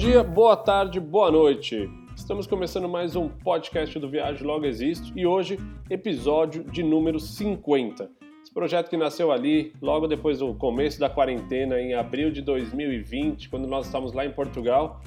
dia, boa tarde, boa noite. Estamos começando mais um podcast do Viagem Logo Existe e hoje, episódio de número 50. Esse projeto que nasceu ali, logo depois do começo da quarentena, em abril de 2020, quando nós estávamos lá em Portugal.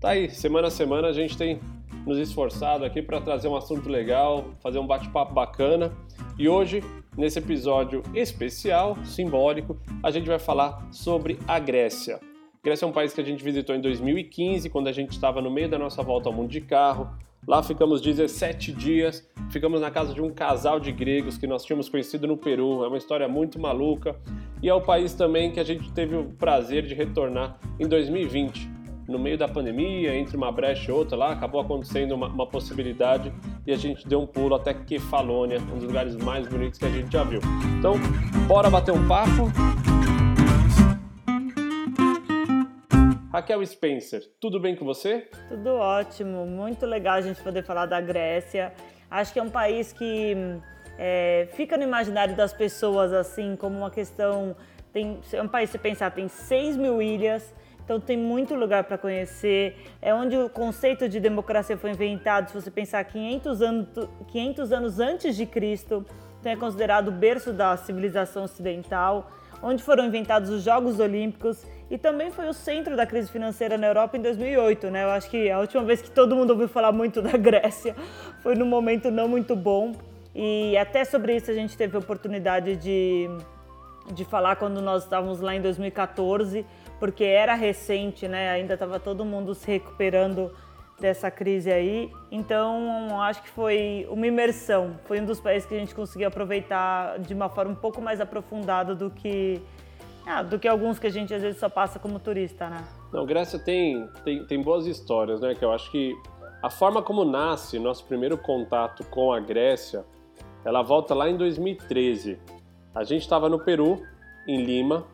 Tá aí, semana a semana a gente tem nos esforçado aqui para trazer um assunto legal, fazer um bate-papo bacana. E hoje, nesse episódio especial, simbólico, a gente vai falar sobre a Grécia. Grécia é um país que a gente visitou em 2015, quando a gente estava no meio da nossa volta ao mundo de carro. Lá ficamos 17 dias, ficamos na casa de um casal de gregos que nós tínhamos conhecido no Peru. É uma história muito maluca. E é o país também que a gente teve o prazer de retornar em 2020. No meio da pandemia, entre uma brecha e outra lá, acabou acontecendo uma, uma possibilidade e a gente deu um pulo até Kefalônia, um dos lugares mais bonitos que a gente já viu. Então, bora bater um papo? Raquel Spencer, tudo bem com você? Tudo ótimo, muito legal a gente poder falar da Grécia. Acho que é um país que é, fica no imaginário das pessoas assim como uma questão. Tem, é um país, se pensar, tem 6 mil ilhas, então tem muito lugar para conhecer. É onde o conceito de democracia foi inventado. Se você pensar 500 anos, 500 anos antes de Cristo, então é considerado o berço da civilização ocidental, onde foram inventados os Jogos Olímpicos e também foi o centro da crise financeira na Europa em 2008, né? Eu acho que a última vez que todo mundo ouviu falar muito da Grécia foi num momento não muito bom. E até sobre isso a gente teve a oportunidade de, de falar quando nós estávamos lá em 2014, porque era recente, né? Ainda estava todo mundo se recuperando dessa crise aí. Então, acho que foi uma imersão. Foi um dos países que a gente conseguiu aproveitar de uma forma um pouco mais aprofundada do que ah, do que alguns que a gente às vezes só passa como turista, né? Não, Grécia tem, tem, tem boas histórias, né? Que eu acho que a forma como nasce nosso primeiro contato com a Grécia, ela volta lá em 2013. A gente estava no Peru, em Lima,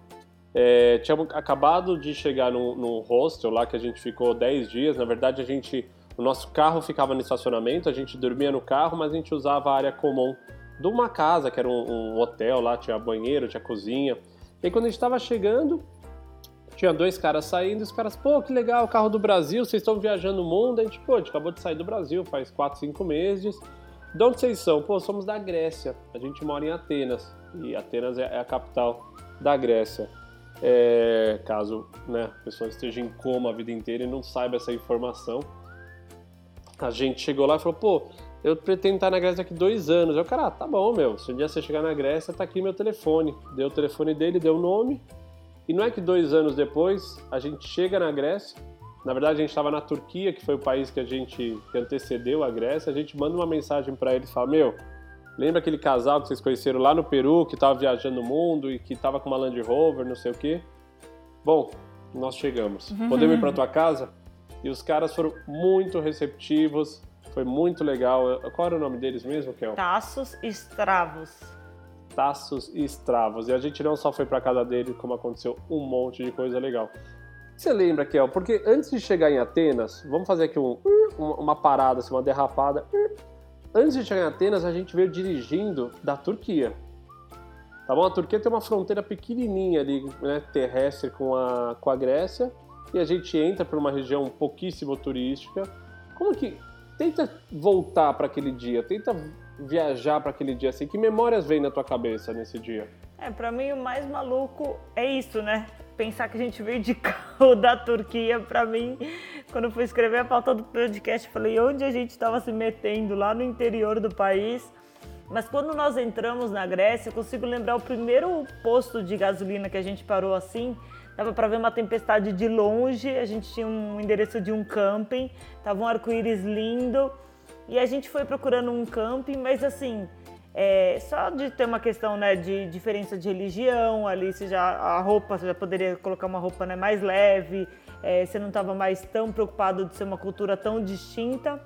é, tínhamos acabado de chegar no, no hostel lá que a gente ficou 10 dias. Na verdade, a gente, o nosso carro ficava no estacionamento, a gente dormia no carro, mas a gente usava a área comum de uma casa, que era um, um hotel lá, tinha banheiro, tinha cozinha. E aí, quando a gente estava chegando, tinha dois caras saindo, os caras, pô, que legal, carro do Brasil, vocês estão viajando o mundo. A gente, pô, a gente acabou de sair do Brasil faz 4, 5 meses. De onde vocês são? Pô, somos da Grécia. A gente mora em Atenas. E Atenas é a capital da Grécia. É, caso né, a pessoa esteja em coma a vida inteira e não saiba essa informação. A gente chegou lá e falou, pô, eu pretendo estar na Grécia daqui dois anos. Eu, cara, ah, tá bom, meu. Se um dia você chegar na Grécia, tá aqui meu telefone. Deu o telefone dele, deu o nome. E não é que dois anos depois a gente chega na Grécia. Na verdade, a gente estava na Turquia, que foi o país que a gente que antecedeu a Grécia. A gente manda uma mensagem para ele e fala: Meu, lembra aquele casal que vocês conheceram lá no Peru, que estava viajando o mundo e que estava com uma Land Rover, não sei o quê? Bom, nós chegamos. Uhum. Podemos ir para tua casa? E os caras foram muito receptivos, foi muito legal. Qual era o nome deles mesmo, Kel? Taços e Estravos. Taços e Estravos. E a gente não só foi para casa dele, como aconteceu um monte de coisa legal. Você lembra, Kel? Porque antes de chegar em Atenas, vamos fazer aqui um, uma parada, assim, uma derrapada. Antes de chegar em Atenas, a gente veio dirigindo da Turquia. Tá bom? A Turquia tem uma fronteira pequenininha ali, né, terrestre com a, com a Grécia, e a gente entra por uma região pouquíssimo turística. Como que tenta voltar para aquele dia, tenta viajar para aquele dia assim. Que memórias vêm na tua cabeça nesse dia? É, para mim o mais maluco é isso, né? Pensar que a gente veio de carro da Turquia, para mim, quando eu fui escrever a pauta do podcast, falei onde a gente estava se metendo lá no interior do país. Mas quando nós entramos na Grécia, eu consigo lembrar o primeiro posto de gasolina que a gente parou assim, dava para ver uma tempestade de longe, a gente tinha um endereço de um camping, tava um arco-íris lindo, e a gente foi procurando um camping, mas assim, é, só de ter uma questão né, de diferença de religião, ali você já, a roupa, você já poderia colocar uma roupa né, mais leve, é, você não estava mais tão preocupado de ser uma cultura tão distinta.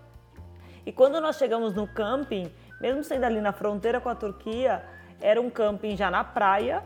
E quando nós chegamos no camping, mesmo sendo ali na fronteira com a Turquia, era um camping já na praia,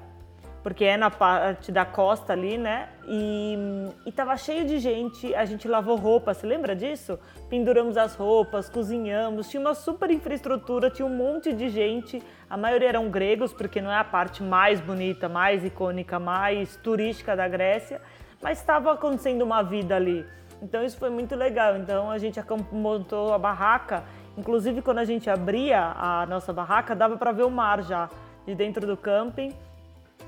porque é na parte da costa ali, né? E, e tava cheio de gente, a gente lavou roupa, você lembra disso? Penduramos as roupas, cozinhamos, tinha uma super infraestrutura, tinha um monte de gente, a maioria eram gregos, porque não é a parte mais bonita, mais icônica, mais turística da Grécia, mas estava acontecendo uma vida ali. Então isso foi muito legal. Então a gente montou a barraca. Inclusive quando a gente abria a nossa barraca, dava para ver o mar já de dentro do camping.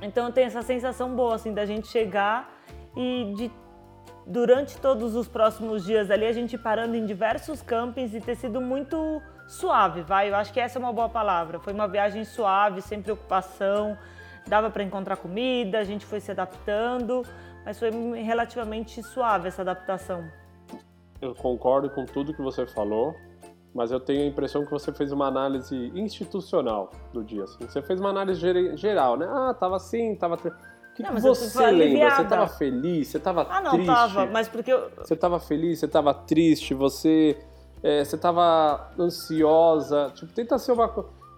Então tem essa sensação boa assim da gente chegar e de durante todos os próximos dias ali a gente parando em diversos campings e ter sido muito suave, vai. Eu acho que essa é uma boa palavra. Foi uma viagem suave, sem preocupação. Dava para encontrar comida, a gente foi se adaptando, mas foi relativamente suave essa adaptação. Eu concordo com tudo que você falou, mas eu tenho a impressão que você fez uma análise institucional do dia. Assim. Você fez uma análise geral, né? Ah, tava assim, tava que, não, que você lembra? Você estava feliz? Você estava ah, não, triste? tava, mas porque eu... Você estava feliz? Você estava triste? Você é, você estava ansiosa? Tipo, tenta ser uma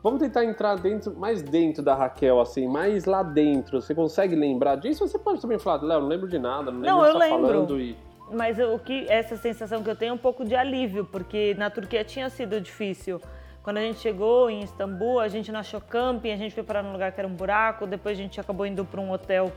Vamos tentar entrar dentro, mais dentro da Raquel, assim, mais lá dentro. Você consegue lembrar disso? Você pode também falar, Léo, não lembro de nada, não lembro não, eu tá lembro. falando e... Mas o que essa sensação que eu tenho é um pouco de alívio, porque na Turquia tinha sido difícil. Quando a gente chegou em Istambul, a gente não achou camping, a gente foi parar num lugar que era um buraco, depois a gente acabou indo para um hotel.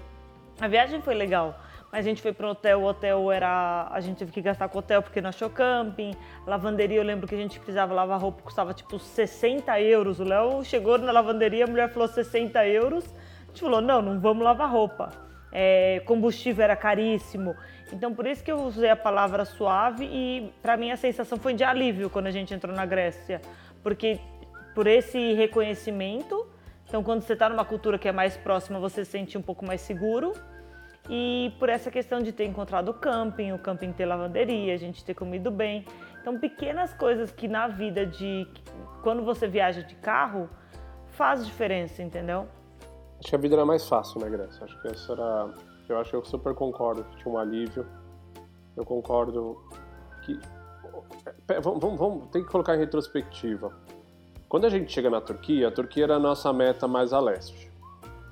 A viagem foi legal, mas a gente foi para um hotel, o hotel era. A gente teve que gastar com o hotel porque não achou camping. Lavanderia, eu lembro que a gente precisava lavar roupa, custava tipo 60 euros. O Léo chegou na lavanderia, a mulher falou 60 euros. A gente falou: não, não vamos lavar roupa. É, combustível era caríssimo. Então, por isso que eu usei a palavra suave e, para mim, a sensação foi de alívio quando a gente entrou na Grécia porque por esse reconhecimento, então quando você está numa cultura que é mais próxima, você se sente um pouco mais seguro. E por essa questão de ter encontrado o camping, o camping ter lavanderia, a gente ter comido bem. Então, pequenas coisas que na vida de quando você viaja de carro faz diferença, entendeu? Acho que a vida era mais fácil na Grécia. Acho que essa era. Eu acho que eu super concordo que tinha um alívio. Eu concordo que vamos, vamos, vamos, tem que colocar em retrospectiva. Quando a gente chega na Turquia, a Turquia era a nossa meta mais a leste,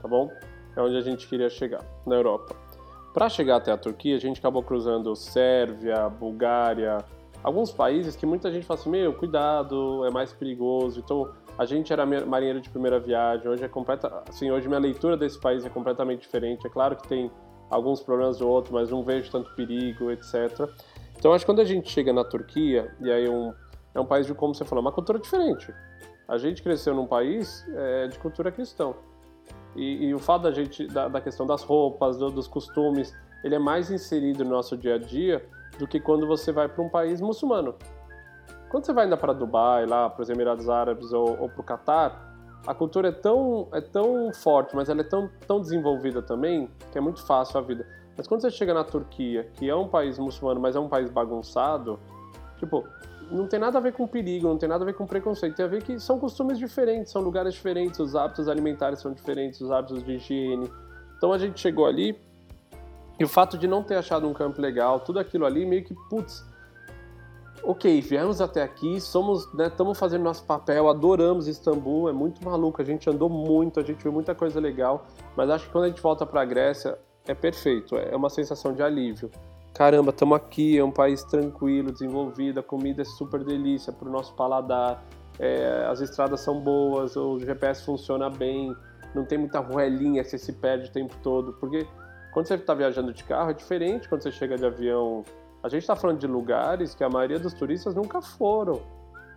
tá bom? É onde a gente queria chegar, na Europa. Para chegar até a Turquia, a gente acabou cruzando Sérvia, Bulgária, alguns países que muita gente fala assim: meu, cuidado, é mais perigoso. Então, a gente era marinheiro de primeira viagem. Hoje é completa, assim, hoje minha leitura desse país é completamente diferente. É claro que tem alguns problemas ou outros, mas não vejo tanto perigo, etc. Então acho que quando a gente chega na Turquia, e aí um, é um país de, como você falou, uma cultura diferente. A gente cresceu num país é, de cultura cristã. E, e, o fato da gente, da, da questão das roupas, do, dos costumes, ele é mais inserido no nosso dia a dia do que quando você vai para um país muçulmano. Quando você vai ainda para Dubai, lá para os Emirados Árabes ou, ou para o Catar, a cultura é tão, é tão forte, mas ela é tão, tão desenvolvida também, que é muito fácil a vida. Mas quando você chega na Turquia, que é um país muçulmano, mas é um país bagunçado, tipo, não tem nada a ver com perigo, não tem nada a ver com preconceito, tem a ver que são costumes diferentes, são lugares diferentes, os hábitos alimentares são diferentes, os hábitos de higiene. Então a gente chegou ali e o fato de não ter achado um campo legal, tudo aquilo ali meio que, putz, ok, viemos até aqui, somos, estamos né, fazendo nosso papel, adoramos Istambul, é muito maluco, a gente andou muito, a gente viu muita coisa legal, mas acho que quando a gente volta para a Grécia, é perfeito, é uma sensação de alívio. Caramba, estamos aqui, é um país tranquilo, desenvolvido, a comida é super delícia para o nosso paladar, é, as estradas são boas, o GPS funciona bem, não tem muita ruelinha você se perde o tempo todo, porque quando você está viajando de carro é diferente quando você chega de avião. A gente está falando de lugares que a maioria dos turistas nunca foram.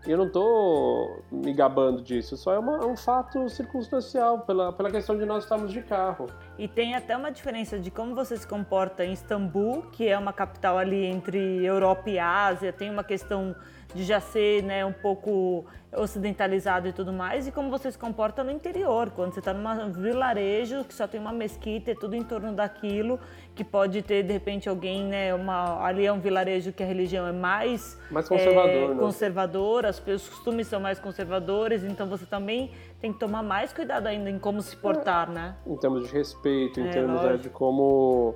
E eu não estou me gabando disso, só é, uma, é, um fato circunstancial, pela, pela questão de nós estarmos de carro. E tem até uma diferença de como você se comporta em Istambul, que é uma capital ali entre Europa e Ásia, tem uma questão de já ser né, um pouco ocidentalizado e tudo mais, e como você se comporta no interior, quando você está num vilarejo que só tem uma mesquita e tudo em torno daquilo, que pode ter de repente alguém, né, uma, ali é um vilarejo que a religião é mais, mais conservador, é, né? conservadora, os costumes são mais conservadores, então você também tem que tomar mais cuidado ainda em como se portar, é, né? Em termos de respeito, em é, termos né, de como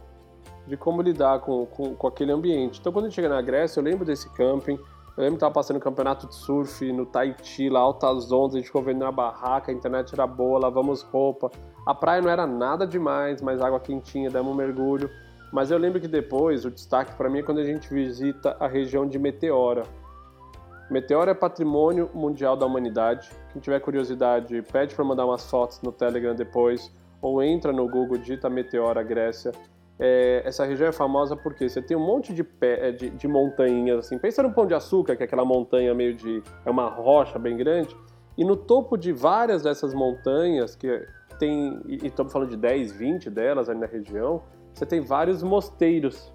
de como lidar com, com, com aquele ambiente. Então, quando a gente chega na Grécia, eu lembro desse camping, eu lembro que tava passando um campeonato de surf no Tahiti, lá, altas ondas, a gente ficou vendo na barraca, a internet era boa, lavamos roupa. A praia não era nada demais, mas água quentinha, demos um mergulho. Mas eu lembro que depois, o destaque para mim é quando a gente visita a região de Meteora. Meteora é patrimônio mundial da humanidade. Quem tiver curiosidade, pede para mandar umas fotos no Telegram depois, ou entra no Google, digita Meteora Grécia. É, essa região é famosa porque você tem um monte de, pé, é, de, de montanhas, assim. Pensa no Pão de Açúcar, que é aquela montanha meio de... é uma rocha bem grande. E no topo de várias dessas montanhas, que tem... e estamos falando de 10, 20 delas ali na região, você tem vários mosteiros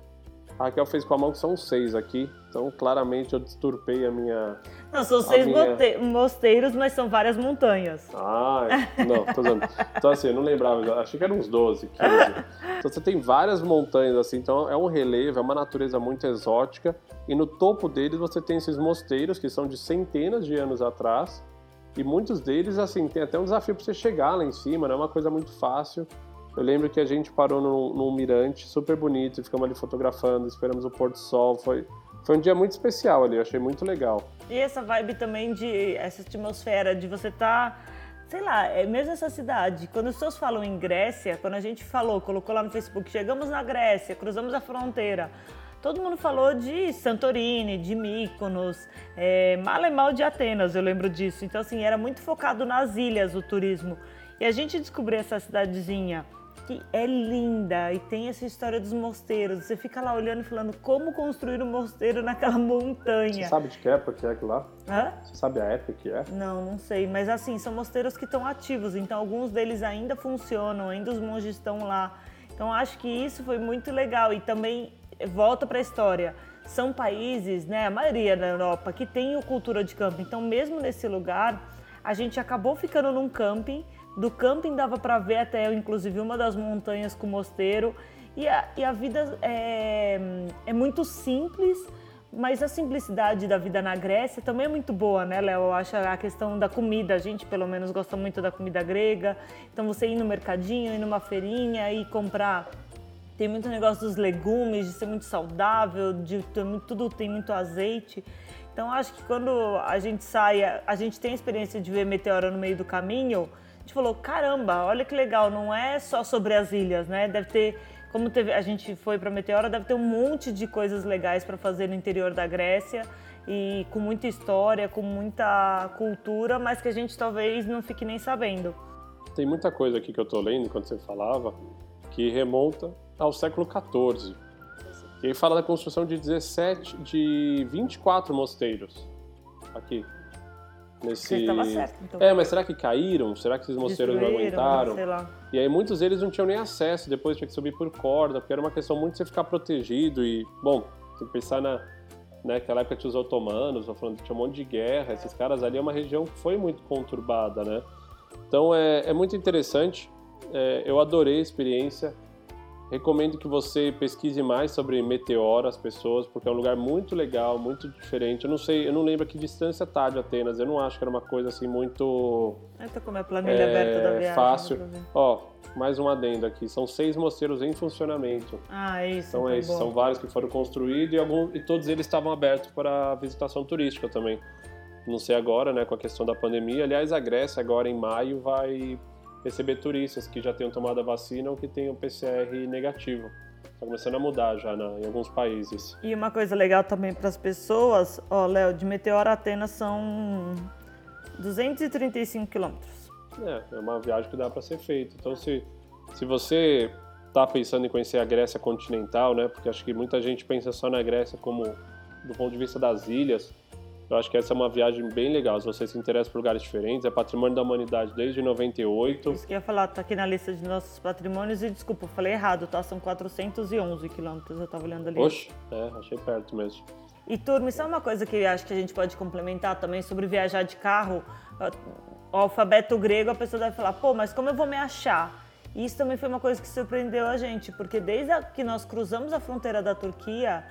a Raquel fez com a mão que são seis aqui, então claramente eu disturpei a minha. Não, são seis minha... mosteiros, mas são várias montanhas. Ah, não, tô dizendo. Então assim, eu não lembrava, achei que eram uns 12, 15. Então você tem várias montanhas assim, então é um relevo, é uma natureza muito exótica, e no topo deles você tem esses mosteiros que são de centenas de anos atrás, e muitos deles, assim, tem até um desafio para você chegar lá em cima, não é uma coisa muito fácil. Eu lembro que a gente parou num, num mirante super bonito e ficamos ali fotografando, esperamos o pôr do sol. Foi, foi um dia muito especial ali, eu achei muito legal. E essa vibe também de essa atmosfera de você estar. Tá, sei lá, é mesmo essa cidade. Quando as pessoas falam em Grécia, quando a gente falou, colocou lá no Facebook, chegamos na Grécia, cruzamos a fronteira. Todo mundo falou de Santorini, de Mykonos, é, mal de Atenas, eu lembro disso. Então, assim, era muito focado nas ilhas o turismo. E a gente descobriu essa cidadezinha que é linda e tem essa história dos mosteiros. Você fica lá olhando e falando como construir um mosteiro naquela montanha. Você sabe de que época que é aquilo lá? Hã? Você sabe a época que é? Não, não sei. Mas assim, são mosteiros que estão ativos, então alguns deles ainda funcionam, ainda os monges estão lá. Então acho que isso foi muito legal e também volta para a história. São países, né, a maioria da Europa, que tem cultura de camping. Então mesmo nesse lugar, a gente acabou ficando num camping do camping dava para ver até, inclusive, uma das montanhas com o mosteiro. E a, e a vida é, é muito simples, mas a simplicidade da vida na Grécia também é muito boa, né, Léo? Eu acho a questão da comida. A gente, pelo menos, gosta muito da comida grega. Então, você ir no mercadinho, ir numa feirinha e comprar. Tem muito negócio dos legumes, de ser muito saudável, de ter muito, tudo tem muito azeite. Então, acho que quando a gente sai, a gente tem a experiência de ver meteoro no meio do caminho a gente falou, caramba, olha que legal, não é só sobre as ilhas, né? Deve ter, como teve, a gente foi para Meteora, deve ter um monte de coisas legais para fazer no interior da Grécia e com muita história, com muita cultura, mas que a gente talvez não fique nem sabendo. Tem muita coisa aqui que eu tô lendo enquanto você falava que remonta ao século XIV. E fala da construção de 17, de 24 mosteiros aqui Nesse... Estava certo, então. É, mas será que caíram? Será que esses mosteiros não aguentaram? Sei lá. E aí muitos deles não tinham nem acesso, depois tinha que subir por corda, porque era uma questão muito de você ficar protegido e, bom, tem que pensar na, naquela época tinha os otomanos, falando que tinha um monte de guerra, esses caras ali é uma região que foi muito conturbada, né? Então é, é muito interessante, é, eu adorei a experiência, Recomendo que você pesquise mais sobre Meteoro, as pessoas, porque é um lugar muito legal, muito diferente. Eu não sei, eu não lembro a que distância tá de Atenas. Eu não acho que era uma coisa assim muito. Eu tô com a minha planilha é, aberta da viagem. Fácil. Ó, mais um adendo aqui. São seis mosteiros em funcionamento. Ah, é isso. Então é isso. São vários que foram construídos e, algum, e todos eles estavam abertos para visitação turística também. Não sei agora, né, com a questão da pandemia. Aliás, a Grécia agora em maio vai receber turistas que já tenham tomado a vacina ou que tenham PCR negativo. Está começando a mudar já na, em alguns países. E uma coisa legal também para as pessoas, ó, Léo, de Meteoro a Atenas são 235 quilômetros. É, é uma viagem que dá para ser feita. Então, se, se você está pensando em conhecer a Grécia continental, né, porque acho que muita gente pensa só na Grécia como do ponto de vista das ilhas, eu acho que essa é uma viagem bem legal. Se você se interessa por lugares diferentes, é patrimônio da humanidade desde 98. Isso que eu ia falar, tá aqui na lista de nossos patrimônios e desculpa, eu falei errado, tá? São 411 quilômetros, eu tava olhando ali. Oxe, é, achei perto mesmo. E turma, isso é uma coisa que eu acho que a gente pode complementar também sobre viajar de carro. O alfabeto grego, a pessoa deve falar, pô, mas como eu vou me achar? E isso também foi uma coisa que surpreendeu a gente, porque desde que nós cruzamos a fronteira da Turquia,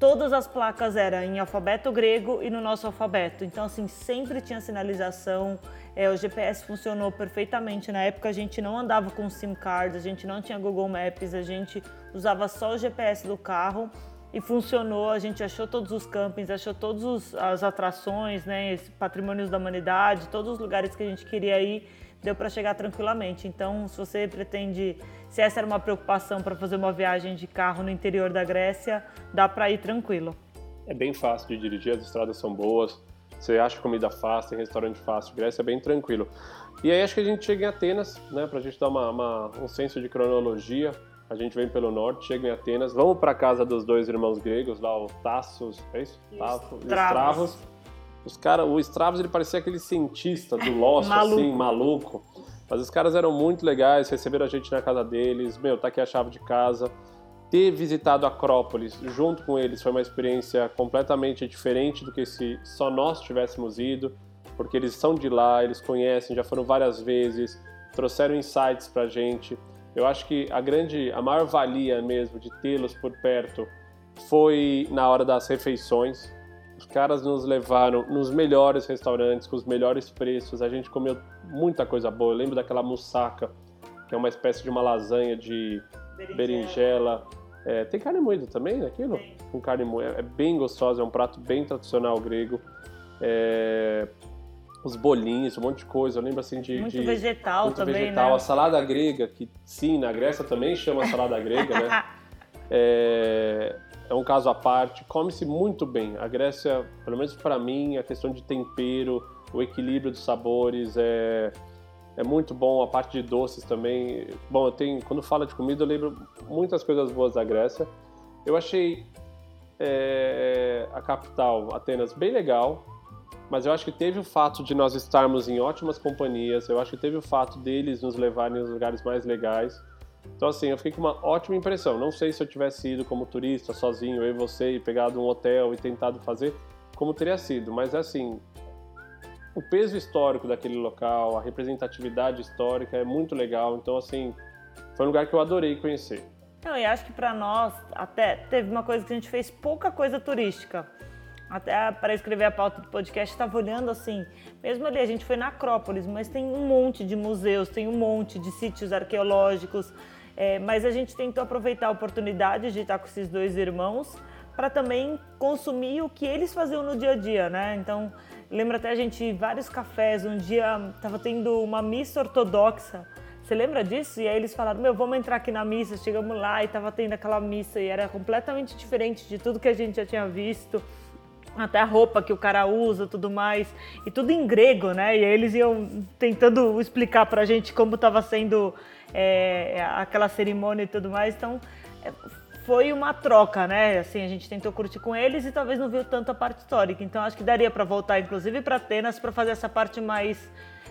todas as placas eram em alfabeto grego e no nosso alfabeto. Então, assim, sempre tinha sinalização. É, o GPS funcionou perfeitamente. Na época, a gente não andava com SIM card, a gente não tinha Google Maps, a gente usava só o GPS do carro e funcionou. A gente achou todos os campings, achou todas as atrações, né, patrimônios da humanidade, todos os lugares que a gente queria ir deu para chegar tranquilamente. Então, se você pretende, se essa era uma preocupação para fazer uma viagem de carro no interior da Grécia, dá para ir tranquilo. É bem fácil de dirigir, as estradas são boas, você acha comida fácil, tem restaurante fácil, Grécia é bem tranquilo. E aí acho que a gente chega em Atenas, né, para a gente dar uma, uma, um senso de cronologia. A gente vem pelo norte, chega em Atenas, vamos para casa dos dois irmãos gregos, lá o Tassos, é isso? Tafo, Estravos. Os cara, o Estravos ele parecia aquele cientista do Lost, maluco. assim, maluco. Mas os caras eram muito legais, receberam a gente na casa deles, meu, tá aqui a chave de casa. Ter visitado a Acrópolis junto com eles foi uma experiência completamente diferente do que se só nós tivéssemos ido, porque eles são de lá, eles conhecem, já foram várias vezes, trouxeram insights pra gente. Eu acho que a grande, a maior valia mesmo de tê-los por perto foi na hora das refeições. Os caras nos levaram nos melhores restaurantes, com os melhores preços. A gente comeu muita coisa boa. Eu lembro daquela moussaka, que é uma espécie de uma lasanha de berinjela. berinjela. É, tem carne moída também naquilo? Tem. Com carne moída. É bem gostosa, é um prato bem tradicional grego. É, os bolinhos, um monte de coisa. Eu lembro assim de. Muito de, vegetal muito também. Vegetal. Né? A salada grega, que sim, na Grécia também chama salada grega, né? É, é um caso à parte. Come-se muito bem. A Grécia, pelo menos para mim, a questão de tempero, o equilíbrio dos sabores é, é muito bom. A parte de doces também. Bom, eu tenho, quando fala de comida, eu lembro muitas coisas boas da Grécia. Eu achei é, a capital, Atenas, bem legal mas eu acho que teve o fato de nós estarmos em ótimas companhias, eu acho que teve o fato deles nos levarem aos lugares mais legais. Então, assim, eu fiquei com uma ótima impressão. Não sei se eu tivesse ido como turista, sozinho, eu e você, e pegado um hotel e tentado fazer, como teria sido. Mas, assim, o peso histórico daquele local, a representatividade histórica é muito legal. Então, assim, foi um lugar que eu adorei conhecer. Não, e acho que para nós, até teve uma coisa que a gente fez pouca coisa turística até para escrever a pauta do podcast, estava olhando assim, mesmo ali a gente foi na Acrópolis, mas tem um monte de museus, tem um monte de sítios arqueológicos, é, mas a gente tentou aproveitar a oportunidade de estar com esses dois irmãos para também consumir o que eles faziam no dia a dia, né? Então, lembra até a gente vários cafés, um dia estava tendo uma missa ortodoxa, você lembra disso? E aí eles falaram, meu, vamos entrar aqui na missa, chegamos lá e estava tendo aquela missa e era completamente diferente de tudo que a gente já tinha visto até a roupa que o cara usa, tudo mais, e tudo em grego, né? E aí eles iam tentando explicar pra gente como estava sendo é, aquela cerimônia e tudo mais. Então, é, foi uma troca, né? Assim, a gente tentou curtir com eles e talvez não viu tanto a parte histórica. Então, acho que daria para voltar, inclusive, para Atenas para fazer essa parte mais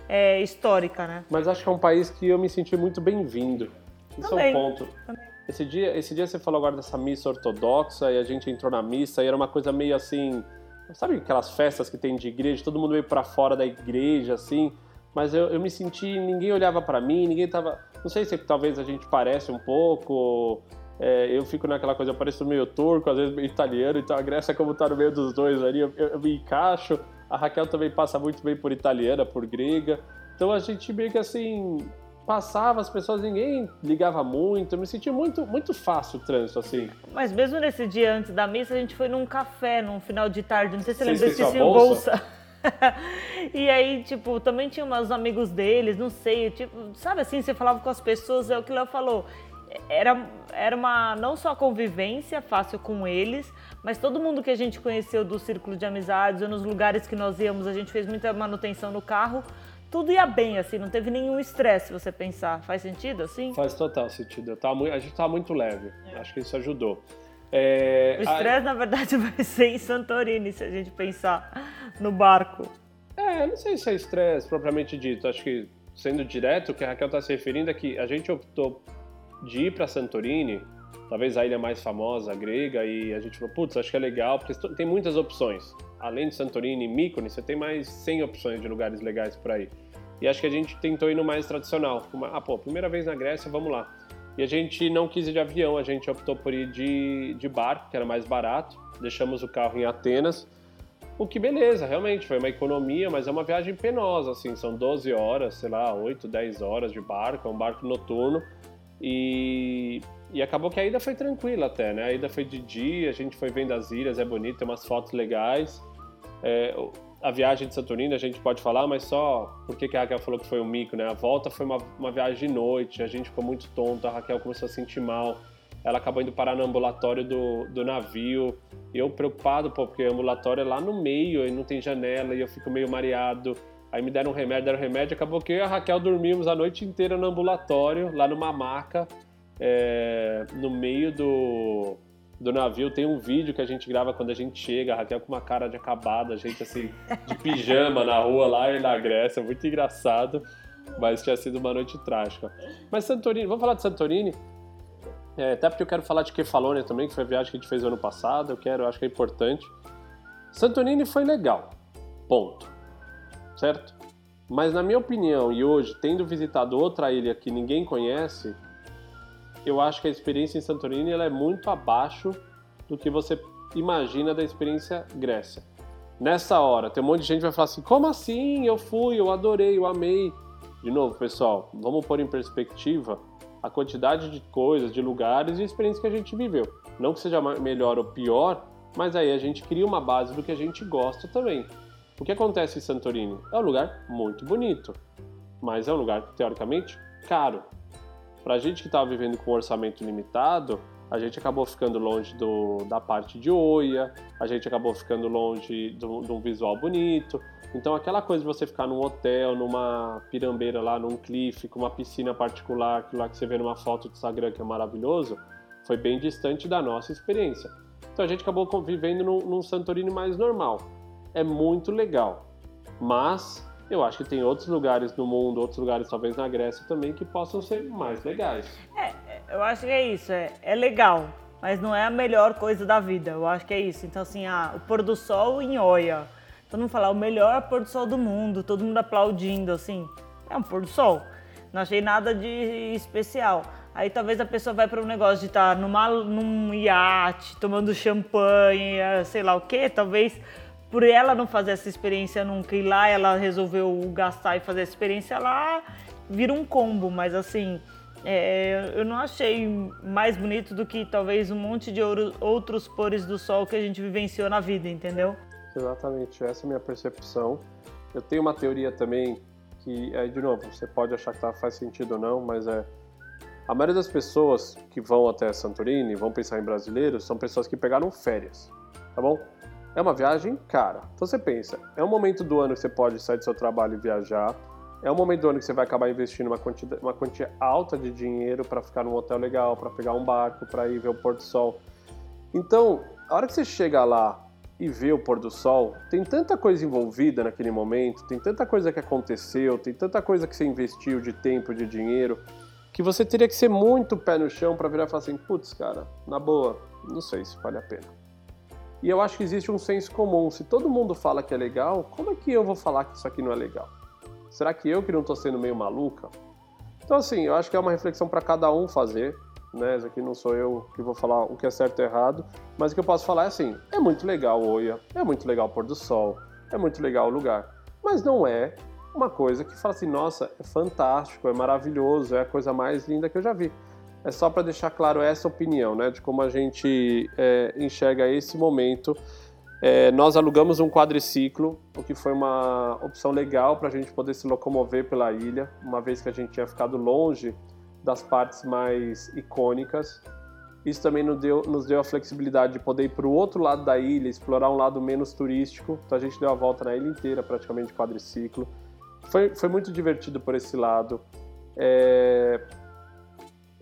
é, histórica, né? Mas acho que é um país que eu me senti muito bem-vindo. Isso é um ponto. Também. Esse dia, esse dia você falou agora dessa missa ortodoxa e a gente entrou na missa e era uma coisa meio assim, sabe aquelas festas que tem de igreja, todo mundo meio para fora da igreja assim, mas eu, eu me senti, ninguém olhava para mim, ninguém tava, não sei se talvez a gente parece um pouco, é, eu fico naquela coisa, eu pareço meio turco, às vezes meio italiano, então a Grécia como tá no meio dos dois ali, eu, eu, me encaixo, a Raquel também passa muito bem por italiana, por grega, então a gente meio que assim passava, as pessoas, ninguém ligava muito. Eu me senti muito, muito fácil o trânsito, assim. Mas mesmo nesse dia antes da missa, a gente foi num café, num final de tarde. Não sei se você lembra desse bolsa. bolsa. e aí, tipo, também tinha uns amigos deles, não sei, tipo, sabe assim, você falava com as pessoas, é o que o Léo falou. Era, era uma não só convivência fácil com eles, mas todo mundo que a gente conheceu do círculo de amizades ou nos lugares que nós íamos, a gente fez muita manutenção no carro tudo ia bem, assim, não teve nenhum estresse, se você pensar. Faz sentido, assim? Faz total sentido. Tava muito, a gente tava muito leve. É. Acho que isso ajudou. É, o estresse, a... na verdade, vai ser em Santorini, se a gente pensar no barco. É, não sei se é estresse propriamente dito. Acho que, sendo direto, o que a Raquel está se referindo é que a gente optou de ir para Santorini, talvez a ilha mais famosa, a grega, e a gente falou, putz, acho que é legal, porque tem muitas opções além de Santorini e Mykonos, você tem mais 100 opções de lugares legais para ir. E acho que a gente tentou ir no mais tradicional. Ah, pô, primeira vez na Grécia, vamos lá. E a gente não quis ir de avião, a gente optou por ir de, de barco, que era mais barato. Deixamos o carro em Atenas. O que beleza, realmente, foi uma economia, mas é uma viagem penosa, assim, são 12 horas, sei lá, 8, 10 horas de barco, é um barco noturno. E, e acabou que a ida foi tranquila até, né? A ida foi de dia, a gente foi vendo as ilhas, é bonito, tem umas fotos legais. É, a viagem de Saturnino a gente pode falar, mas só porque a Raquel falou que foi um mico, né? A volta foi uma, uma viagem de noite, a gente ficou muito tonto, a Raquel começou a sentir mal, ela acabou indo parar no ambulatório do, do navio. Eu preocupado, pô, porque o ambulatório é lá no meio e não tem janela e eu fico meio mareado. Aí me deram um remédio, deram um remédio, acabou que eu e a Raquel dormimos a noite inteira no ambulatório, lá numa maca. É, no meio do, do navio tem um vídeo que a gente grava quando a gente chega, a Raquel com uma cara de acabada, a gente assim, de pijama na rua lá na Grécia, muito engraçado, mas tinha sido uma noite trágica. Mas Santorini, vamos falar de Santorini? É, até porque eu quero falar de Kefalônia também, que foi a viagem que a gente fez ano passado, eu quero, eu acho que é importante. Santorini foi legal, ponto. Certo? Mas na minha opinião, e hoje, tendo visitado outra ilha que ninguém conhece, eu acho que a experiência em Santorini ela é muito abaixo do que você imagina da experiência Grécia. Nessa hora, tem um monte de gente que vai falar assim: como assim? Eu fui, eu adorei, eu amei. De novo, pessoal, vamos pôr em perspectiva a quantidade de coisas, de lugares e experiências que a gente viveu. Não que seja melhor ou pior, mas aí a gente cria uma base do que a gente gosta também. O que acontece em Santorini? É um lugar muito bonito, mas é um lugar teoricamente caro. Para a gente que estava vivendo com um orçamento limitado, a gente acabou ficando longe do, da parte de Oia, a gente acabou ficando longe de um visual bonito. Então, aquela coisa de você ficar num hotel, numa pirambeira lá, num cliff, com uma piscina particular, aquilo lá que você vê numa foto do Instagram que é maravilhoso, foi bem distante da nossa experiência. Então, a gente acabou vivendo num, num Santorini mais normal. É muito legal, mas eu acho que tem outros lugares no mundo, outros lugares talvez na Grécia também, que possam ser mais legais. É, é, eu acho que é isso, é, é legal, mas não é a melhor coisa da vida, eu acho que é isso. Então, assim, ah, o pôr do sol em Oia, todo mundo fala, o melhor pôr do sol do mundo, todo mundo aplaudindo, assim, é um pôr do sol. Não achei nada de especial. Aí talvez a pessoa vai para um negócio de estar tá numa, num iate, tomando champanhe, sei lá o quê, talvez por ela não fazer essa experiência nunca e lá ela resolveu gastar e fazer a experiência lá, vira um combo, mas assim, é, eu não achei mais bonito do que talvez um monte de outros pores do sol que a gente vivenciou na vida, entendeu? Exatamente, essa é a minha percepção. Eu tenho uma teoria também que, aí de novo, você pode achar que tá, faz sentido ou não, mas é a maioria das pessoas que vão até Santorini, vão pensar em brasileiros, são pessoas que pegaram férias, tá bom? É uma viagem cara. Então você pensa, é um momento do ano que você pode sair do seu trabalho e viajar, é um momento do ano que você vai acabar investindo uma quantia, uma quantia alta de dinheiro para ficar num hotel legal, para pegar um barco, para ir ver o pôr do sol. Então, a hora que você chega lá e vê o pôr do sol, tem tanta coisa envolvida naquele momento, tem tanta coisa que aconteceu, tem tanta coisa que você investiu de tempo, de dinheiro, que você teria que ser muito pé no chão para virar e falar assim: putz, cara, na boa, não sei se vale a pena. E eu acho que existe um senso comum. Se todo mundo fala que é legal, como é que eu vou falar que isso aqui não é legal? Será que eu que não estou sendo meio maluca? Então, assim, eu acho que é uma reflexão para cada um fazer. Né? Isso aqui não sou eu que vou falar o que é certo e errado, mas o que eu posso falar é assim: é muito legal Oia, é muito legal o pôr do sol, é muito legal o lugar, mas não é uma coisa que fala assim, nossa, é fantástico, é maravilhoso, é a coisa mais linda que eu já vi é só para deixar claro essa opinião, né, de como a gente é, enxerga esse momento. É, nós alugamos um quadriciclo, o que foi uma opção legal para a gente poder se locomover pela ilha, uma vez que a gente tinha ficado longe das partes mais icônicas. Isso também nos deu, nos deu a flexibilidade de poder ir para o outro lado da ilha, explorar um lado menos turístico. Então a gente deu a volta na ilha inteira, praticamente quadriciclo. Foi, foi muito divertido por esse lado. É,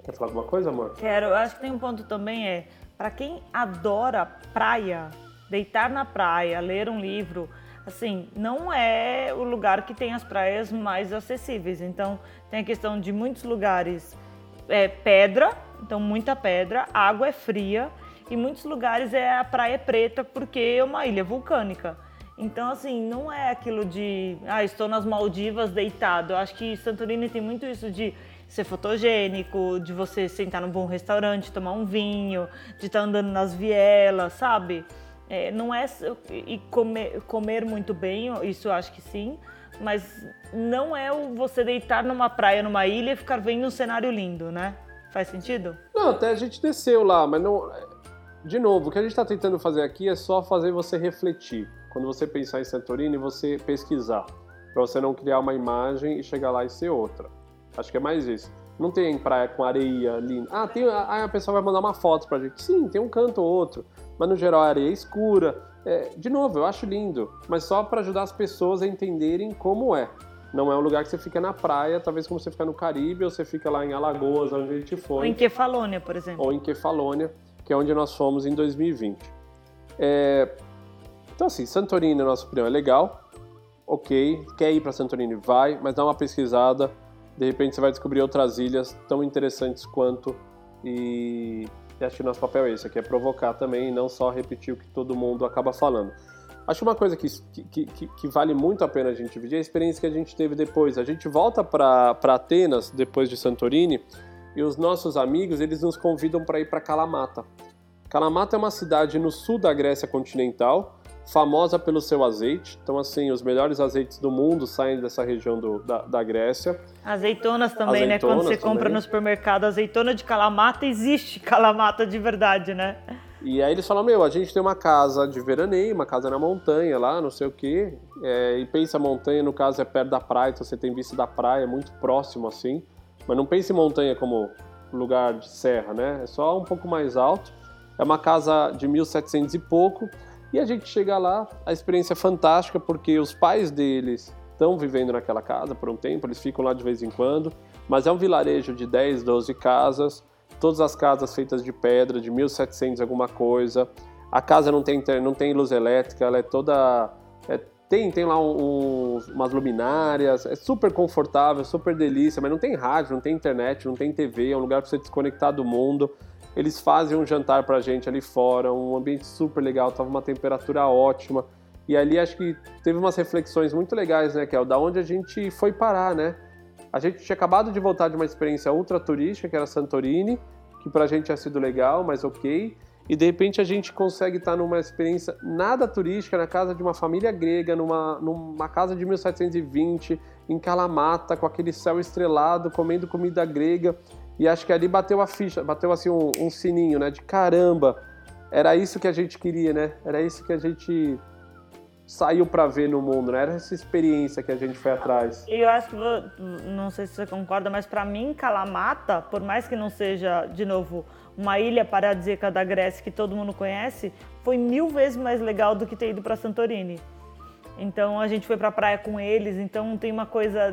Quer falar alguma coisa, amor? Quero. Acho que tem um ponto também é, para quem adora praia, deitar na praia, ler um livro, assim, não é o lugar que tem as praias mais acessíveis. Então, tem a questão de muitos lugares é pedra, então muita pedra, a água é fria e muitos lugares é a praia preta porque é uma ilha vulcânica. Então, assim, não é aquilo de, ah, estou nas Maldivas deitado. Eu acho que Santorini tem muito isso de ser fotogênico, de você sentar num bom restaurante, tomar um vinho, de estar tá andando nas vielas, sabe? É, não é e comer, comer muito bem, isso eu acho que sim, mas não é o você deitar numa praia, numa ilha e ficar vendo um cenário lindo, né? Faz sentido? Não, até a gente desceu lá, mas não. De novo, o que a gente está tentando fazer aqui é só fazer você refletir. Quando você pensar em Santorini, você pesquisar, para você não criar uma imagem e chegar lá e ser outra. Acho que é mais isso. Não tem praia com areia linda. Ah, tem, ah, a pessoa vai mandar uma foto pra gente. Sim, tem um canto ou outro. Mas no geral a areia é escura. É, de novo, eu acho lindo. Mas só para ajudar as pessoas a entenderem como é. não é um lugar que você fica na praia, talvez como você fica no Caribe, ou você fica lá em Alagoas, onde a gente foi. Ou em Kefalônia, por exemplo. Ou em Kefalônia, que é onde nós fomos em 2020. É... Então, assim, Santorini, na nossa opinião, é legal. Ok, quer ir para Santorini? Vai, mas dá uma pesquisada. De repente você vai descobrir outras ilhas tão interessantes quanto. E, acho que o nosso papel é esse, aqui é provocar também, e não só repetir o que todo mundo acaba falando. Acho uma coisa que, que, que, que, vale muito a pena a gente dividir é a experiência que a gente teve depois. A gente volta para Atenas, depois de Santorini, e os nossos amigos eles nos convidam para ir para Kalamata. Kalamata é uma cidade no sul da Grécia continental, famosa pelo seu azeite. Então, assim, os melhores azeites do mundo saem dessa região do, da, da, Grécia. Azeitonas também, Azeitonas né? Quando você também. compra no supermercado azeitona de Kalamata, existe Kalamata de verdade, né? E aí eles falam, meu, a gente tem uma casa de veraneio, uma casa na montanha lá, não sei o quê. É, e pensa montanha, no caso, é perto da praia, então você tem vista da praia, é muito próximo assim. Mas não pense em montanha como lugar de serra, né? É só um pouco mais alto. É uma casa de 1700 e pouco. E a gente chega lá, a experiência é fantástica, porque os pais deles estão vivendo naquela casa por um tempo, eles ficam lá de vez em quando. Mas é um vilarejo de 10, 12 casas todas as casas feitas de pedra, de 1700 alguma coisa. A casa não tem, não tem luz elétrica, ela é toda. É, tem, tem lá um, um, umas luminárias, é super confortável, super delícia, mas não tem rádio, não tem internet, não tem TV, é um lugar para você desconectar do mundo. Eles fazem um jantar pra gente ali fora, um ambiente super legal, tava uma temperatura ótima. E ali acho que teve umas reflexões muito legais, né, Kel? Da onde a gente foi parar, né? A gente tinha acabado de voltar de uma experiência ultra turística, que era Santorini, que pra gente tinha sido legal, mas ok. E de repente a gente consegue estar numa experiência nada turística, na casa de uma família grega, numa, numa casa de 1720, em Kalamata, com aquele céu estrelado, comendo comida grega. E acho que ali bateu a ficha, bateu assim um, um sininho, né? De caramba, era isso que a gente queria, né? Era isso que a gente saiu para ver no mundo, né? Era essa experiência que a gente foi atrás. E eu acho que, não sei se você concorda, mas para mim, Kalamata, por mais que não seja, de novo, uma ilha paradisíaca da Grécia que todo mundo conhece, foi mil vezes mais legal do que ter ido para Santorini. Então a gente foi para a praia com eles, então tem uma coisa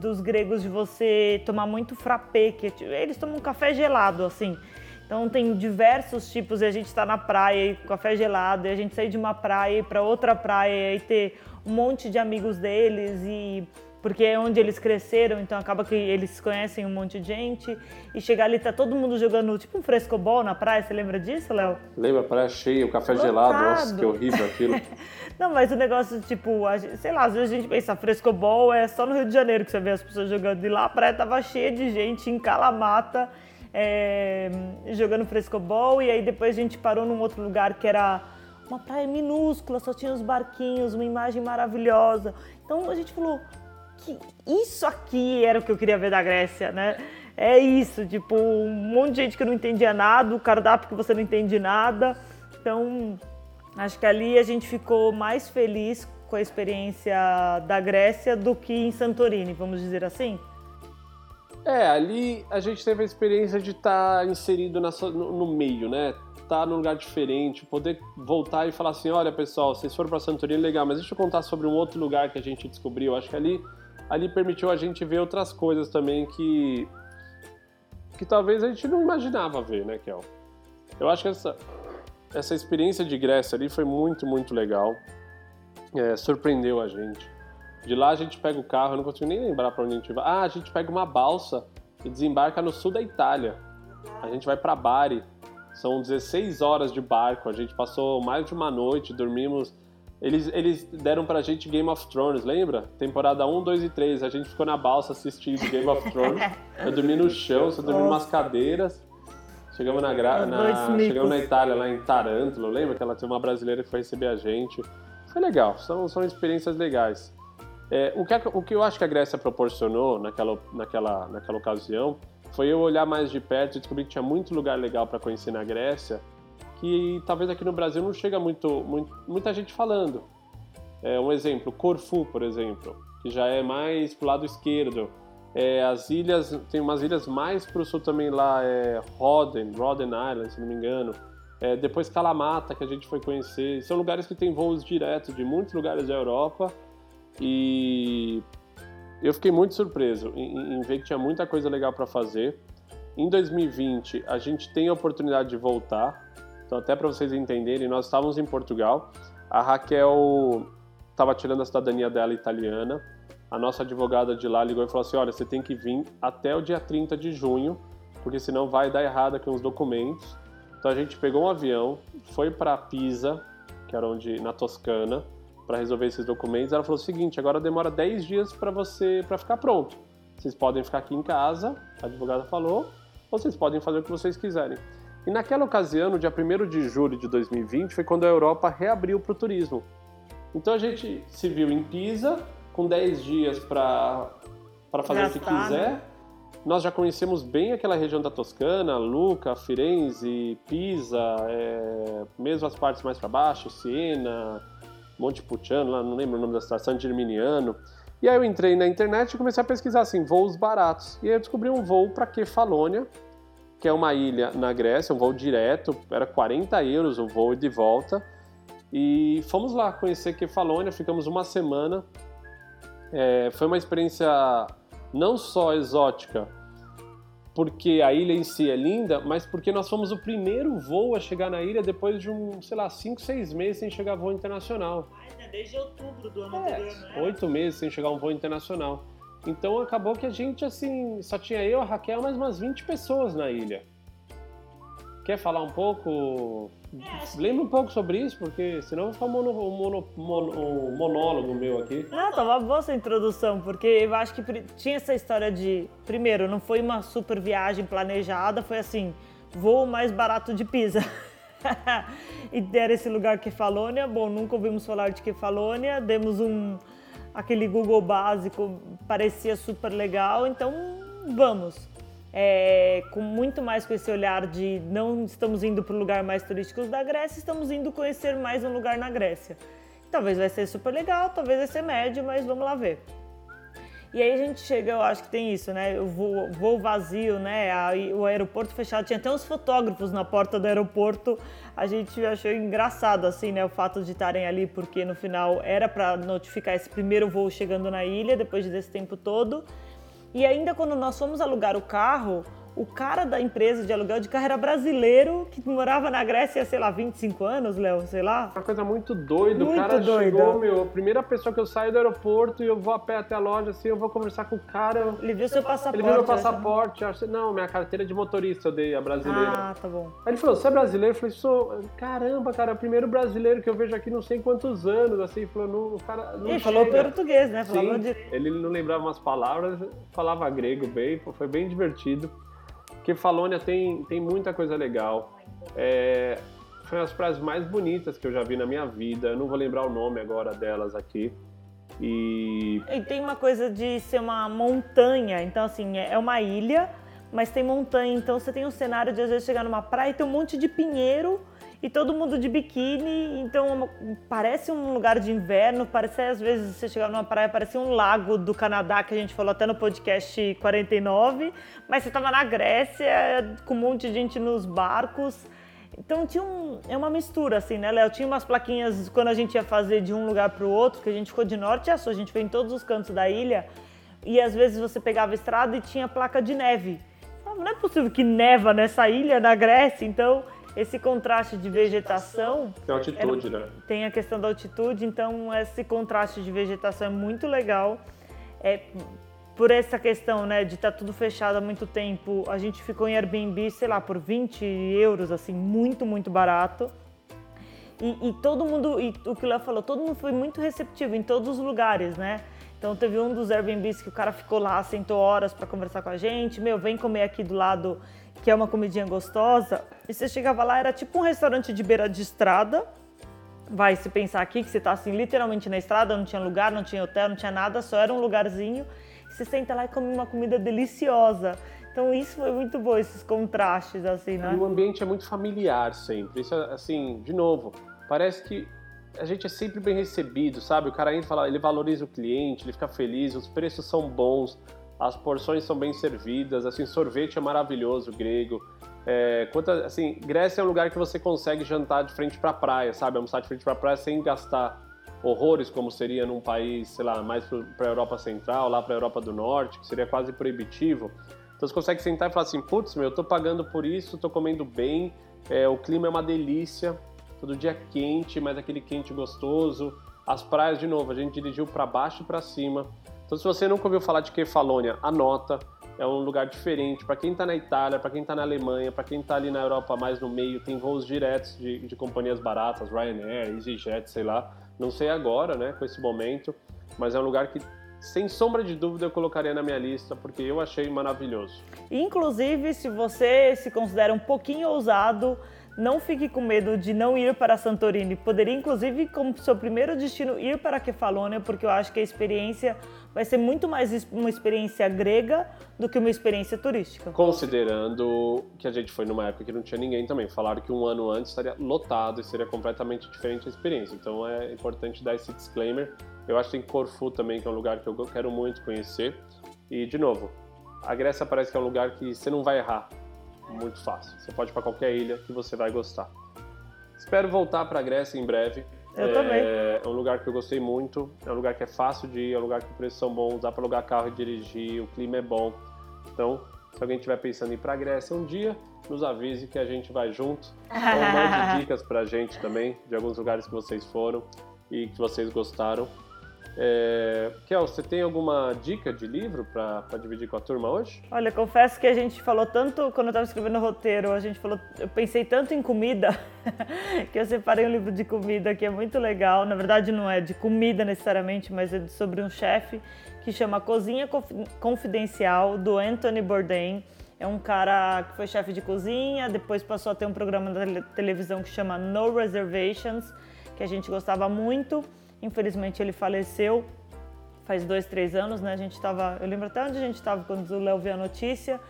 dos gregos de você tomar muito frappé, que é eles tomam um café gelado assim. Então tem diversos tipos, e a gente está na praia com café gelado, e a gente sair de uma praia para outra praia e ter um monte de amigos deles e porque é onde eles cresceram, então acaba que eles conhecem um monte de gente e chegar ali tá todo mundo jogando tipo um frescobol na praia, você lembra disso, Léo? Lembra, a praia cheia, o café Lotado. gelado, nossa, que horrível aquilo. Não, mas o negócio, tipo, sei lá, às vezes a gente pensa, frescobol é só no Rio de Janeiro que você vê as pessoas jogando, e lá a praia tava cheia de gente em Calamata, é, jogando frescobol e aí depois a gente parou num outro lugar que era uma praia minúscula, só tinha os barquinhos, uma imagem maravilhosa. Então a gente falou que isso aqui era o que eu queria ver da Grécia, né? É isso, tipo, um monte de gente que não entendia nada, o cardápio que você não entende nada. Então, acho que ali a gente ficou mais feliz com a experiência da Grécia do que em Santorini, vamos dizer assim. É, ali a gente teve a experiência de estar tá inserido no, no, meio, né? Estar tá num lugar diferente, poder voltar e falar assim, olha pessoal, vocês foram para Santorini, legal, mas deixa eu contar sobre um outro lugar que a gente descobriu. Acho que ali, ali permitiu a gente ver outras coisas também que que talvez a gente não imaginava ver, né, Kel? Eu acho que essa, essa experiência de Grécia ali foi muito, muito legal. É, surpreendeu a gente. De lá a gente pega o carro, eu não consigo nem lembrar para onde a gente vai. Ah, a gente pega uma balsa e desembarca no sul da Itália. A gente vai para Bari. São 16 horas de barco. A gente passou mais de uma noite, dormimos. Eles, eles deram pra gente Game of Thrones, lembra? Temporada 1, 2 e 3. A gente ficou na balsa assistindo Game of Thrones. Eu dormi no chão, você dormi em umas cadeiras. Chegamos na, gra... na... Chegamos na Itália, lá em Taranto, lembra? Que ela tinha uma brasileira que foi receber a gente. Foi legal, são, são experiências legais. É, o, que, o que eu acho que a Grécia proporcionou naquela, naquela, naquela ocasião foi eu olhar mais de perto e descobrir que tinha muito lugar legal para conhecer na Grécia que talvez aqui no Brasil não chega muito, muito muita gente falando. É, um exemplo, Corfu, por exemplo, que já é mais pro lado esquerdo. É, as ilhas, tem umas ilhas mais pro sul também lá, é Roden, Roden Island, se não me engano. É, depois Kalamata, que a gente foi conhecer. São lugares que tem voos diretos de muitos lugares da Europa e, eu fiquei muito surpreso em, em ver que tinha muita coisa legal para fazer. Em 2020, a gente tem a oportunidade de voltar. Então, até para vocês entenderem, nós estávamos em Portugal. A Raquel estava tirando a cidadania dela italiana. A nossa advogada de lá ligou e falou assim: Olha, você tem que vir até o dia 30 de junho, porque senão vai dar errado aqui uns documentos. Então a gente pegou um avião, foi para Pisa, que era onde na Toscana, para resolver esses documentos. Ela falou o seguinte: agora demora 10 dias para você para ficar pronto. Vocês podem ficar aqui em casa, a advogada falou, ou vocês podem fazer o que vocês quiserem. E naquela ocasião, no dia 1 de julho de 2020, foi quando a Europa reabriu para o turismo. Então a gente se viu em Pisa, com 10 dias para fazer o que quiser. Né? Nós já conhecemos bem aquela região da Toscana, Luca, Firenze, Pisa, é, mesmo as partes mais para baixo, Siena, Montepulciano, lá não lembro o nome da cidade, San Germiniano. E aí eu entrei na internet e comecei a pesquisar assim, voos baratos. E aí eu descobri um voo para Kefalônia, que é uma ilha na Grécia, um voo direto, era 40 euros o voo de volta. E fomos lá conhecer Kefalônia, ficamos uma semana. É, foi uma experiência não só exótica, porque a ilha em si é linda, mas porque nós fomos o primeiro voo a chegar na ilha depois de um, sei lá, 5, 6 meses sem chegar voo internacional. Ai, Desde outubro do ano é, anterior, né? Oito meses sem chegar um voo internacional. Então acabou que a gente, assim, só tinha eu, a Raquel, mais umas 20 pessoas na ilha. Quer falar um pouco? É, Lembra um pouco sobre isso, porque senão vai ficar um, mono, mono, mono, um monólogo meu aqui. Não, tava boa essa introdução, porque eu acho que tinha essa história de. Primeiro, não foi uma super viagem planejada, foi assim: voo mais barato de Pisa. e deram esse lugar Kefalônia. Bom, nunca ouvimos falar de Kefalônia, demos um. Aquele Google básico, parecia super legal, então vamos é, com muito mais com esse olhar de não estamos indo para o lugar mais turístico da Grécia, estamos indo conhecer mais um lugar na Grécia. Talvez vai ser super legal, talvez vai ser médio, mas vamos lá ver. E aí a gente chega, eu acho que tem isso, né? O voo, voo vazio, né? o aeroporto fechado, tinha até uns fotógrafos na porta do aeroporto. A gente achou engraçado, assim, né? O fato de estarem ali, porque no final era para notificar esse primeiro voo chegando na ilha, depois desse tempo todo. E ainda quando nós fomos alugar o carro, o cara da empresa de aluguel de carro era brasileiro, que morava na Grécia, sei lá, 25 anos, Léo, sei lá. Uma coisa muito doida. Muito o cara doida. chegou, meu, a primeira pessoa que eu saio do aeroporto e eu vou a pé até a loja, assim, eu vou conversar com o cara. Ele viu seu passaporte. Ele viu meu passaporte. Acho, não, minha carteira de motorista eu dei, a brasileira. Ah, tá bom. Aí ele falou, você é brasileiro? Eu falei, sou. Caramba, cara, é o primeiro brasileiro que eu vejo aqui não sei quantos anos, assim. Ele falou, não, o cara. Não ele falou português, né? Sim, de... ele não lembrava umas palavras, falava grego bem, foi bem divertido. Kefalônia tem, tem muita coisa legal. É, foi uma das praias mais bonitas que eu já vi na minha vida. Eu não vou lembrar o nome agora delas aqui. E... e tem uma coisa de ser uma montanha. Então, assim, é, é uma ilha, mas tem montanha. Então, você tem um cenário de às vezes chegar numa praia e ter um monte de pinheiro e todo mundo de biquíni, então parece um lugar de inverno, parece às vezes você chegar numa praia, parece um lago do Canadá, que a gente falou até no podcast 49, mas você estava na Grécia, com um monte de gente nos barcos. Então tinha um, é uma mistura assim, né, Léo? Tinha umas plaquinhas quando a gente ia fazer de um lugar para o outro, que a gente ficou de norte a sul, a gente foi em todos os cantos da ilha, e às vezes você pegava a estrada e tinha placa de neve. Não é possível que neva nessa ilha, na Grécia, então esse contraste de vegetação. Tem altitude, é, né? Tem a questão da altitude, então esse contraste de vegetação é muito legal. É, por essa questão, né, de estar tá tudo fechado há muito tempo, a gente ficou em Airbnb, sei lá, por 20 euros, assim, muito, muito barato. E, e todo mundo, e o que o Léo falou, todo mundo foi muito receptivo em todos os lugares, né? Então teve um dos Airbnbs que o cara ficou lá, sentou horas para conversar com a gente, meu, vem comer aqui do lado que é uma comidinha gostosa. E você chegava lá, era tipo um restaurante de beira de estrada. Vai se pensar aqui que você tá assim, literalmente na estrada, não tinha lugar, não tinha hotel, não tinha nada, só era um lugarzinho. Você senta lá e come uma comida deliciosa. Então isso foi muito bom, esses contrastes, assim, né? E o ambiente é muito familiar sempre. Isso, assim, de novo, parece que a gente é sempre bem recebido, sabe? O cara entra e fala, ele valoriza o cliente, ele fica feliz, os preços são bons, as porções são bem servidas, assim, sorvete é maravilhoso, grego. É, quanto, assim, Grécia é um lugar que você consegue jantar de frente para a praia, sabe? Almoçar de frente para a praia sem gastar horrores como seria num país, sei lá, mais para a Europa Central, lá para a Europa do Norte, que seria quase proibitivo. Então você consegue sentar e falar assim, putz, meu, eu tô pagando por isso, tô comendo bem, é, o clima é uma delícia, todo dia quente, mas aquele quente gostoso. As praias, de novo, a gente dirigiu para baixo e para cima. Então se você nunca ouviu falar de Kefalônia, anota, é um lugar diferente. Para quem está na Itália, para quem está na Alemanha, para quem está ali na Europa mais no meio, tem voos diretos de, de companhias baratas, Ryanair, EasyJet, sei lá. Não sei agora, né, com esse momento, mas é um lugar que sem sombra de dúvida eu colocaria na minha lista porque eu achei maravilhoso. Inclusive, se você se considera um pouquinho ousado, não fique com medo de não ir para Santorini. Poderia, inclusive, como seu primeiro destino, ir para Kefalônia, porque eu acho que a experiência vai ser muito mais uma experiência grega do que uma experiência turística. Considerando que a gente foi numa época que não tinha ninguém também. Falaram que um ano antes estaria lotado e seria completamente diferente a experiência. Então é importante dar esse disclaimer. Eu acho que tem Corfu também, que é um lugar que eu quero muito conhecer. E, de novo, a Grécia parece que é um lugar que você não vai errar muito fácil. Você pode ir para qualquer ilha que você vai gostar. Espero voltar para a Grécia em breve. Eu é, também. É um lugar que eu gostei muito, é um lugar que é fácil de ir, é um lugar que os preços são bons, dá para alugar carro e dirigir, o clima é bom. Então, se alguém estiver pensando em ir para a Grécia um dia, nos avise que a gente vai junto. Ou mande dicas para a gente também, de alguns lugares que vocês foram e que vocês gostaram. É... Kel, você tem alguma dica de livro para dividir com a turma hoje? Olha, confesso que a gente falou tanto, quando eu estava escrevendo o roteiro, a gente falou, eu pensei tanto em comida, que eu separei um livro de comida que é muito legal. Na verdade, não é de comida necessariamente, mas é sobre um chefe que chama Cozinha Confidencial, do Anthony Bourdain. É um cara que foi chefe de cozinha, depois passou a ter um programa da televisão que chama No Reservations, que a gente gostava muito. Infelizmente ele faleceu faz dois, três anos, né? A gente estava, eu lembro até onde a gente estava quando o Léo viu a notícia.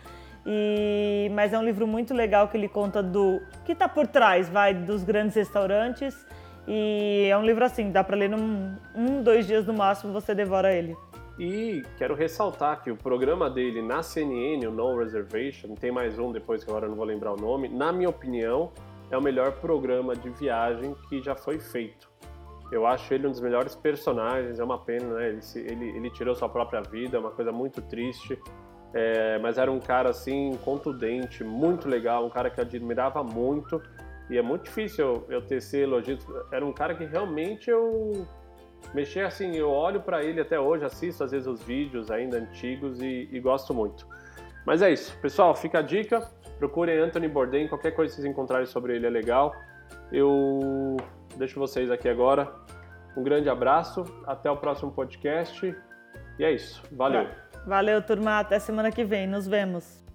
E, mas é um livro muito legal que ele conta do que está por trás, vai dos grandes restaurantes. E é um livro assim, dá para ler num um, dois dias no máximo, você devora ele. E quero ressaltar que o programa dele na CNN, o No Reservation, tem mais um depois que agora eu não vou lembrar o nome, na minha opinião, é o melhor programa de viagem que já foi feito. Eu acho ele um dos melhores personagens, é uma pena, né? Ele, ele, ele tirou sua própria vida, é uma coisa muito triste. É, mas era um cara assim, contundente, muito legal, um cara que eu admirava muito. E é muito difícil eu, eu tecer elogios. Era um cara que realmente eu mexer assim, eu olho para ele até hoje, assisto às vezes os vídeos ainda antigos e, e, gosto muito. Mas é isso, pessoal, fica a dica. Procurem Anthony Bourdain, qualquer coisa que vocês encontrarem sobre ele é legal. Eu deixo vocês aqui agora. Um grande abraço, até o próximo podcast. E é isso. Valeu. Valeu, turma. Até semana que vem. Nos vemos.